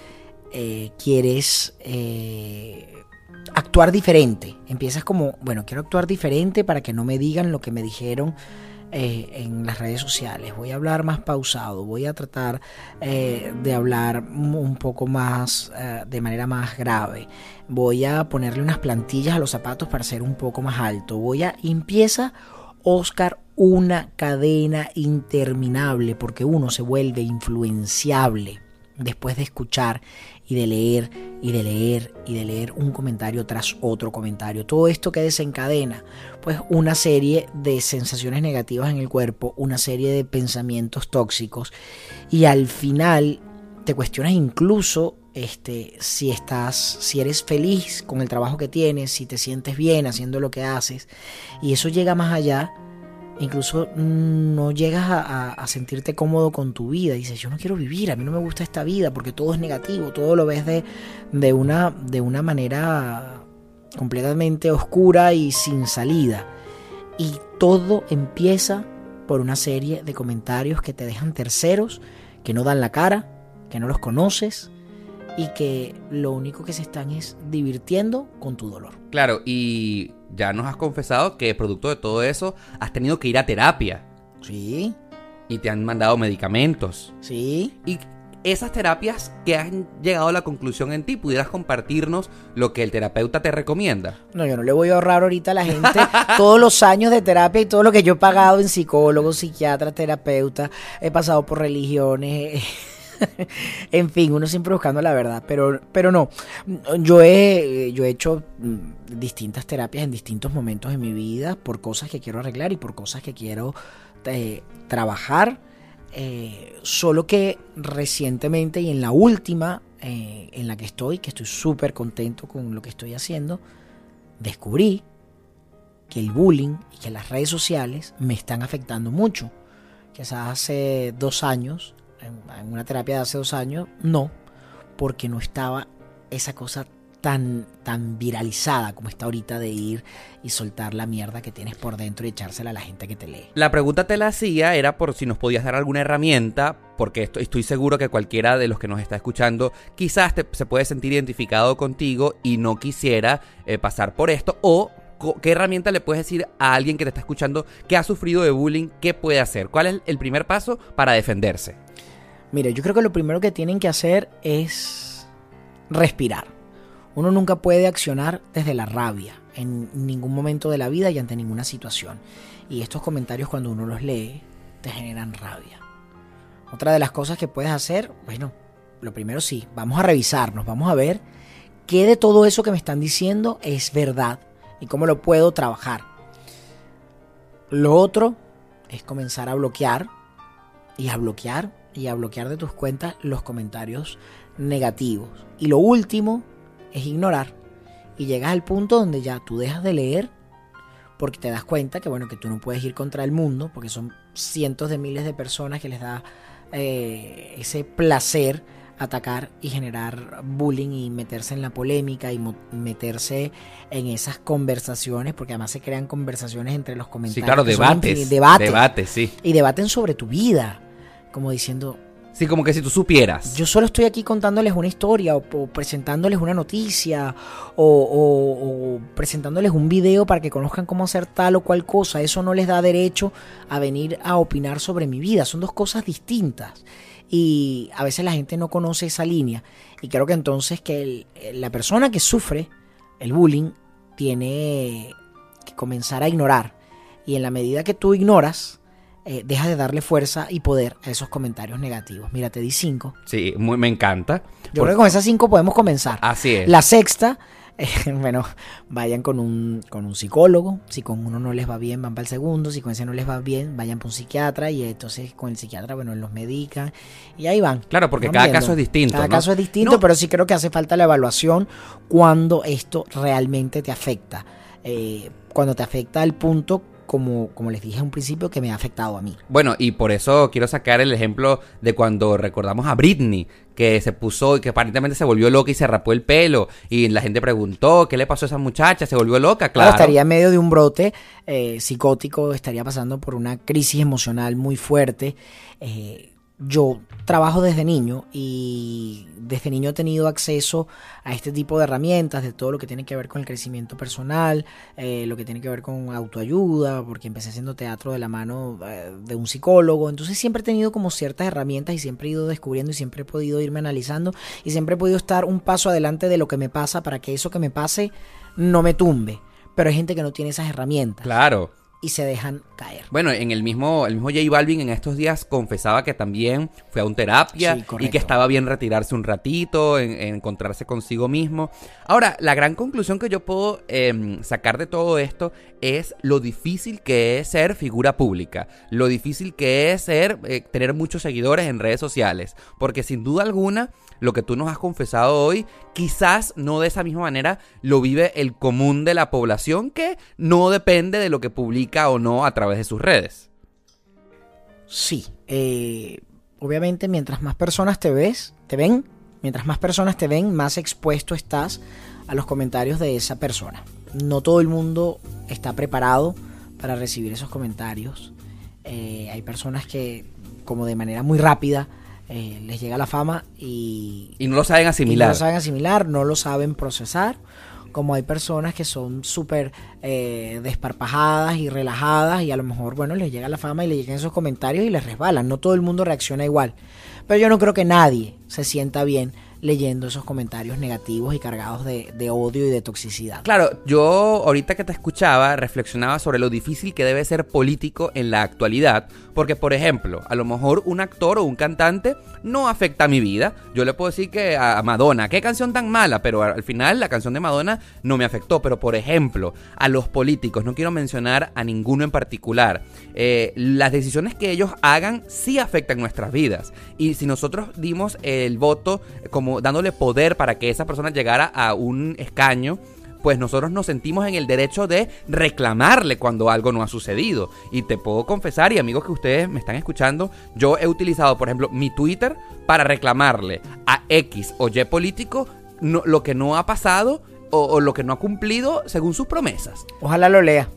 Eh, quieres eh, actuar diferente. Empiezas como, bueno, quiero actuar diferente para que no me digan lo que me dijeron eh, en las redes sociales. Voy a hablar más pausado, voy a tratar de hablar un poco más, de manera más grave. Voy a ponerle unas plantillas a los zapatos para ser un poco más alto. Voy a, empieza Oscar una cadena interminable porque uno se vuelve influenciable después de escuchar y de leer y de leer y de leer un comentario tras otro comentario. Todo esto que desencadena, pues una serie de sensaciones negativas en el cuerpo, una serie de pensamientos tóxicos y al final te cuestionas incluso este si estás si eres feliz con el trabajo que tienes, si te sientes bien haciendo lo que haces y eso llega más allá incluso mm, no llegas a, sentirte cómodo con tu vida. Dices, yo no quiero vivir, a mí no me gusta esta vida porque todo es negativo, todo lo ves de, de, una, de una manera completamente oscura y sin salida. Y todo empieza por una serie de comentarios que te dejan terceros, que no dan la cara, que no los conoces y que lo único que se están es divirtiendo con tu dolor. Claro, y ya nos has confesado que producto de todo eso has tenido que ir a terapia Sí, y te han mandado medicamentos. sí. Y esas terapias que han llegado a la conclusión en ti, pudieras compartirnos lo que el terapeuta te recomienda. No, yo no le voy a ahorrar ahorita a la gente todos los años de terapia y todo lo que yo he pagado en psicólogos, psiquiatras, terapeutas, he pasado por religiones, en fin, uno siempre buscando la verdad, pero, pero no, yo he, yo he hecho mm, distintas terapias en distintos momentos de mi vida por cosas que quiero arreglar y por cosas que quiero eh, trabajar, eh, solo que recientemente y en la última eh, en la que estoy, que estoy súper contento con lo que estoy haciendo, descubrí que el bullying y que las redes sociales me están afectando mucho. Quizás hace dos años, en, una terapia de hace dos años, no, porque no estaba esa cosa tan, tan viralizada como está ahorita de ir y soltar la mierda que tienes por dentro y echársela a la gente que te lee. La pregunta te la hacía era por si nos podías dar alguna herramienta, porque estoy, seguro que cualquiera de los que nos está escuchando quizás se puede sentir identificado contigo y no quisiera eh, pasar por esto, o qué herramienta le puedes decir a alguien que te está escuchando que ha sufrido de bullying, qué puede hacer, cuál es el primer paso para defenderse. Mire, yo creo que lo primero que tienen que hacer es respirar. Uno nunca puede accionar desde la rabia en ningún momento de la vida y ante ninguna situación. Y estos comentarios cuando uno los lee te generan rabia. Otra de las cosas que puedes hacer, bueno, lo primero sí, vamos a revisarnos, vamos a ver qué de todo eso que me están diciendo es verdad y cómo lo puedo trabajar. Lo otro es comenzar a bloquear y a bloquear y a bloquear de tus cuentas los comentarios negativos. Y lo último es ignorar. Y llegas al punto donde ya tú dejas de leer porque te das cuenta que bueno que tú no puedes ir contra el mundo porque son cientos de miles de personas que les da eh, ese placer atacar y generar bullying y meterse en la polémica y meterse en esas conversaciones porque además se crean conversaciones entre los comentarios Sí, claro, debates. debates Debates, sí. y debaten sobre tu vida como diciendo Sí, como que si tú supieras. yo solo estoy aquí contándoles una historia o, o presentándoles una noticia o, o- o presentándoles un video para que conozcan cómo hacer tal o cual cosa. Eso no les da derecho a venir a opinar sobre mi vida. Son dos cosas distintas. Y a veces la gente no conoce esa línea. Y creo que entonces que el- la persona que sufre el bullying tiene que comenzar a ignorar. Y en la medida que tú ignoras, eh, deja de darle fuerza y poder a esos comentarios negativos. Mira, te di cinco. Sí, muy, me encanta. Yo creo que con esas cinco podemos comenzar. Así es. La sexta, eh, bueno, vayan con un, con un psicólogo. Si con uno no les va bien, van para el segundo. Si con ese no les va bien, vayan para un psiquiatra. Y entonces con el psiquiatra, bueno, los medican. Y ahí van. Claro, porque van cada viendo. caso es distinto. Cada ¿no? caso es distinto, No, pero sí creo que hace falta la evaluación cuando esto realmente te afecta. Eh, cuando te afecta al punto, como, como les dije a un principio, que me ha afectado a mí. Bueno, y por eso quiero sacar el ejemplo de cuando recordamos a Britney, que se puso y que aparentemente se volvió loca y se rapó el pelo. Y la gente preguntó, ¿qué le pasó a esa muchacha? ¿Se volvió loca? Claro, estaría en medio de un brote eh, psicótico, estaría pasando por una crisis emocional muy fuerte. Eh, yo trabajo desde niño y desde niño he tenido acceso a este tipo de herramientas, de todo lo que tiene que ver con el crecimiento personal, eh, lo que tiene que ver con autoayuda, porque empecé haciendo teatro de la mano eh, de un psicólogo. Entonces siempre he tenido como ciertas herramientas y siempre he ido descubriendo y siempre he podido irme analizando y siempre he podido estar un paso adelante de lo que me pasa para que eso que me pase no me tumbe. Pero hay gente que no tiene esas herramientas Claro. Y se dejan caer. Bueno, en el mismo, el mismo J Balvin en estos días confesaba que también fue a un terapia Sí, y que estaba bien retirarse un ratito, en, en encontrarse consigo mismo. Ahora, la gran conclusión que yo puedo em, sacar de todo esto es lo difícil que es ser figura pública, lo difícil que es ser eh, tener muchos seguidores en redes sociales, porque sin duda alguna lo que tú nos has confesado hoy, quizás no de esa misma manera lo vive el común de la población que no depende de lo que publica o no a través de sus redes. Sí, eh, obviamente mientras más personas te ves, te ven, mientras más personas te ven, más expuesto estás a los comentarios de esa persona. No todo el mundo está preparado para recibir esos comentarios. Eh, hay personas que, como de manera muy rápida, eh, les llega la fama y, Y no lo saben y no asimilar. lo saben asimilar, no lo saben procesar. Como hay personas que son súper eh, desparpajadas y relajadas y a lo mejor, bueno, les llega la fama y les llegan esos comentarios y les resbalan. No todo el mundo reacciona igual. Pero yo no creo que nadie se sienta bien leyendo esos comentarios negativos y cargados de, odio y de toxicidad. Claro, yo ahorita que te escuchaba reflexionaba sobre lo difícil que debe ser político en la actualidad, porque por ejemplo, a lo mejor un actor o un cantante no afecta a mi vida. Yo le puedo decir que a Madonna, qué canción tan mala, pero al final la canción de Madonna no me afectó. Pero por ejemplo, a los políticos, no quiero mencionar a ninguno en particular, eh, las decisiones que ellos hagan sí afectan nuestras vidas. Y si nosotros dimos el voto como dándole poder para que esa persona llegara a un escaño, pues nosotros nos sentimos en el derecho de reclamarle cuando algo no ha sucedido. Y te puedo confesar, y amigos que ustedes me están escuchando, yo he utilizado, por ejemplo, mi Twitter para reclamarle a X o Y político no- lo que no ha pasado o, o lo que no ha cumplido según sus promesas. Ojalá lo lea.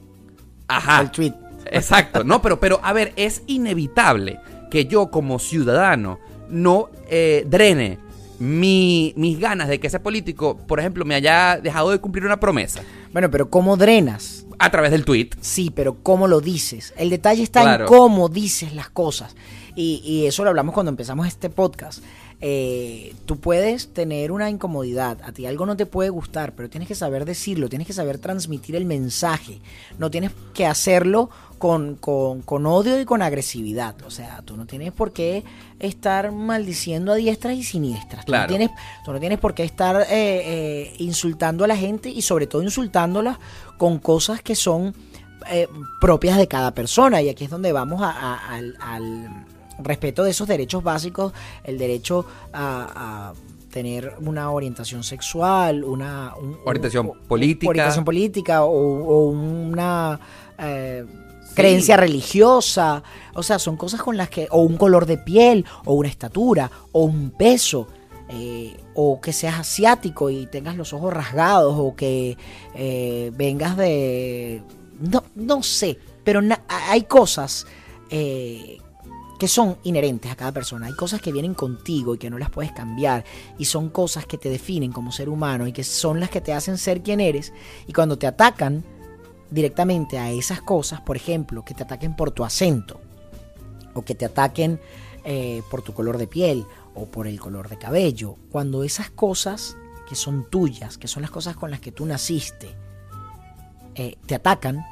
Ajá. El tweet. Exacto, no, pero, pero a ver, es inevitable que yo como ciudadano no eh, drene mi- mis ganas de que ese político, por ejemplo, me haya dejado de cumplir una promesa Bueno, pero ¿cómo drenas? a través del tweet. Sí, pero ¿cómo lo dices? El detalle está Claro. en cómo dices las cosas. Y, y eso lo hablamos cuando empezamos este podcast. Eh, tú puedes tener una incomodidad, a ti algo no te puede gustar, pero tienes que saber decirlo, tienes que saber transmitir el mensaje. No tienes que hacerlo con, con- con odio y con agresividad. O sea, tú no tienes por qué estar maldiciendo a diestras y siniestras. Tú, no Claro. tienes, tú no tienes por qué estar eh, eh, insultando a la gente y sobre todo insultándola con cosas que son eh, propias de cada persona. Y aquí es donde vamos a- a- al, al respeto de esos derechos básicos, el derecho a, a tener una orientación sexual, una un- Orientación un- política. orientación política o, o una eh, creencia religiosa. O sea, son cosas con las que, o un color de piel, o una estatura, o un peso. eh, o que seas asiático y tengas los ojos rasgados, o que eh, vengas de... No, no sé, pero hay cosas eh, que son inherentes a cada persona. Hay cosas que vienen contigo y que no las puedes cambiar. Y son cosas que te definen como ser humano y que son las que te hacen ser quien eres. Y cuando te atacan directamente a esas cosas, por ejemplo, que te ataquen por tu acento, o que te ataquen eh, por tu color de piel, o por el color de cabello, cuando esas cosas que son tuyas, que son las cosas con las que tú naciste, eh, te atacan,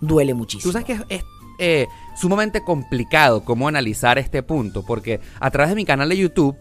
duele muchísimo. Tú sabes que es, es- eh, sumamente complicado cómo analizar este punto, porque a través de mi canal de YouTube,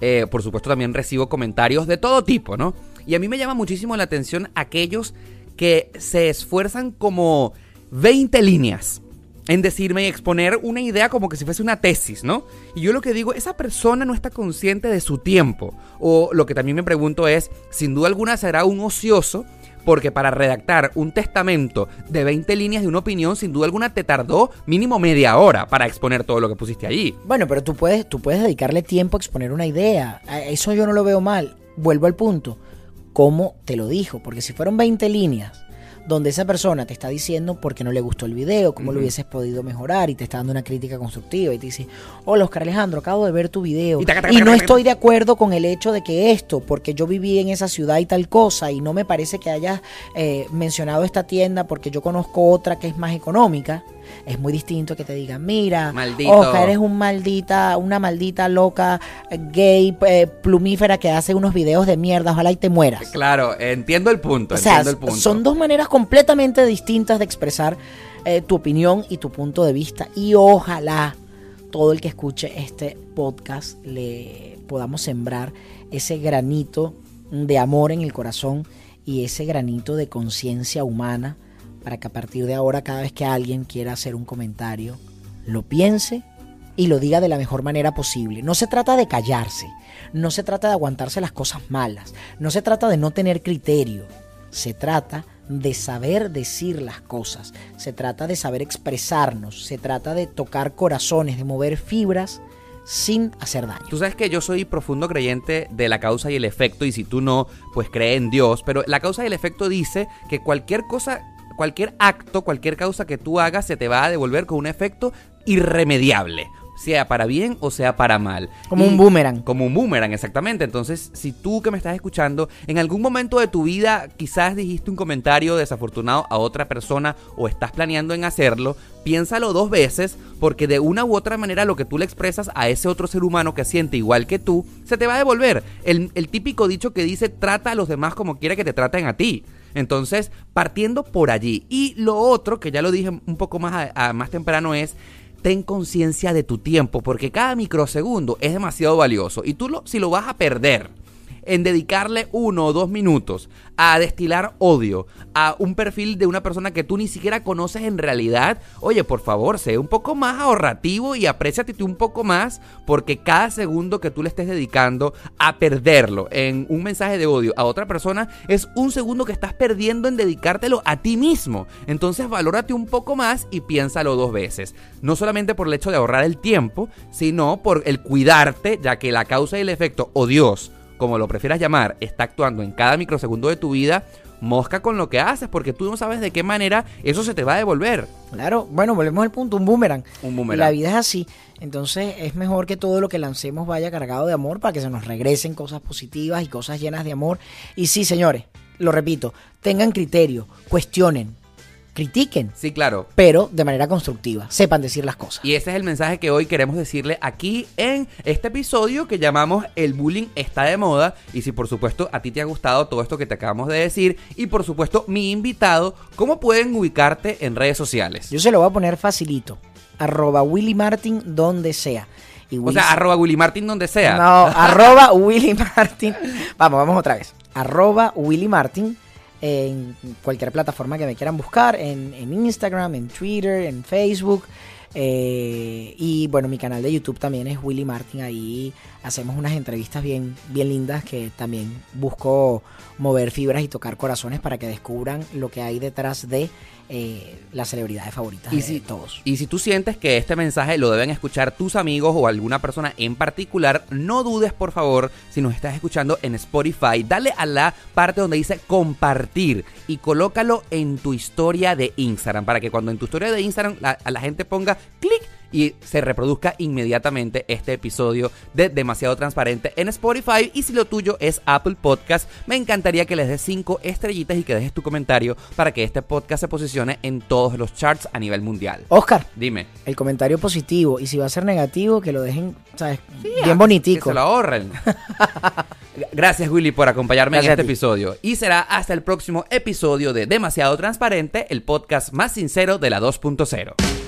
eh, por supuesto también recibo comentarios de todo tipo, ¿no? Y a mí me llama muchísimo la atención aquellos que se esfuerzan como 20 líneas en decirme y exponer una idea como que si fuese una tesis, ¿no? Y yo lo que digo, esa persona no está consciente de su tiempo. O lo que también me pregunto es, sin duda alguna será un ocioso, porque para redactar un testamento de 20 líneas de una opinión, sin duda alguna te tardó mínimo media hora para exponer todo lo que pusiste allí. Bueno, pero tú puedes, tú puedes dedicarle tiempo a exponer una idea. Eso yo no lo veo mal. Vuelvo al punto. ¿Cómo te lo dijo? Porque si fueron 20 líneas donde esa persona te está diciendo por qué no le gustó el video, cómo lo hubieses podido mejorar y te está dando una crítica constructiva y te dice, hola Oscar Alejandro, acabo de ver tu video y, no estoy de acuerdo con el hecho de que esto, porque yo viví en esa ciudad y tal cosa y no me parece que hayas eh, mencionado esta tienda porque yo conozco otra que es más económica es muy distinto que te digan, mira, Maldito. eres un maldita, una maldita loca gay eh, plumífera que hace unos videos de mierda, ojalá y te mueras. Claro, entiendo el punto, entiendo el punto. Son dos maneras completamente distintas de expresar eh, tu opinión y tu punto de vista y ojalá todo el que escuche este podcast le podamos sembrar ese granito de amor en el corazón y ese granito de conciencia humana para que a partir de ahora cada vez que alguien quiera hacer un comentario, lo piense y lo diga de la mejor manera posible. No se trata de callarse, no se trata de aguantarse las cosas malas, no se trata de no tener criterio, se trata de saber decir las cosas, se trata de saber expresarnos, se trata de tocar corazones, de mover fibras sin hacer daño. Tú sabes que yo soy profundo creyente de la causa y el efecto y si tú no, pues cree en Dios, pero la causa y el efecto dice que cualquier cosa cualquier acto, cualquier causa que tú hagas se te va a devolver con un efecto irremediable sea para bien o sea para mal. Como un boomerang. Como un boomerang, exactamente. Entonces, si tú que me estás escuchando, en algún momento de tu vida quizás dijiste un comentario desafortunado a otra persona o estás planeando en hacerlo, piénsalo dos veces porque de una u otra manera lo que tú le expresas a ese otro ser humano que siente igual que tú, se te va a devolver. El, típico dicho que dice trata a los demás como quiera que te traten a ti. Entonces, partiendo por allí. Y lo otro, que ya lo dije un poco más, más temprano, es ten conciencia de tu tiempo, porque cada microsegundo es demasiado valioso. Y tú lo, si lo vas a perder en dedicarle uno o dos minutos a destilar odio a un perfil de una persona que tú ni siquiera conoces en realidad, oye, por favor, sé un poco más ahorrativo y apreciate un poco más porque cada segundo que tú le estés dedicando a perderlo en un mensaje de odio a otra persona es un segundo que estás perdiendo en dedicártelo a ti mismo. Entonces valórate un poco más y piénsalo dos veces. No solamente por el hecho de ahorrar el tiempo, sino por el cuidarte, ya que la causa y el efecto, o Dios, como lo prefieras llamar, está actuando en cada microsegundo de tu vida, mosca con lo que haces, porque tú no sabes de qué manera eso se te va a devolver. Claro, bueno, volvemos al punto, un boomerang. Un boomerang. La vida es así. Entonces es mejor que todo lo que lancemos vaya cargado de amor para que se nos regresen cosas positivas y cosas llenas de amor. Y sí, señores, lo repito, tengan criterio, cuestionen, critiquen. Sí, claro. Pero de manera constructiva. Sepan decir las cosas. Y ese es el mensaje que hoy queremos decirle aquí en este episodio que llamamos El bullying está de moda. Y si por supuesto a ti te ha gustado todo esto que te acabamos de decir. Y por supuesto mi invitado, ¿cómo pueden ubicarte en redes sociales? Yo se lo voy a poner facilito. Arroba Willy Martin donde sea. o sea, arroba Willy Martin donde sea. No, arroba Willy Martin. Vamos, vamos otra vez. Arroba Willy Martin en cualquier plataforma que me quieran buscar, en, Instagram, en Twitter, en Facebook. Eh, y bueno, mi canal de YouTube también es Willy Martin. Ahí hacemos unas entrevistas bien, bien lindas que también busco mover fibras y tocar corazones para que descubran lo que hay detrás de eh, las celebridades favoritas y de si, todos. Y si tú sientes que este mensaje lo deben escuchar tus amigos o alguna persona en particular, no dudes por favor, si nos estás escuchando en Spotify, dale a la parte donde dice compartir y colócalo en tu historia de Instagram para que cuando en tu historia de Instagram la, a la gente ponga clic y se reproduzca inmediatamente este episodio de Demasiado Transparente en Spotify. Y si lo tuyo es Apple Podcast, me encantaría que les des 5 estrellitas y que dejes tu comentario para que este podcast se posicione en todos los charts a nivel mundial. Oscar, dime. El comentario positivo y si va a ser negativo, que lo dejen, ¿sabes? Bien bonitico. Que se lo ahorren. Gracias Willy por acompañarme en este episodio. Y será hasta el próximo episodio de Demasiado Transparente, el podcast más sincero de la 2.0.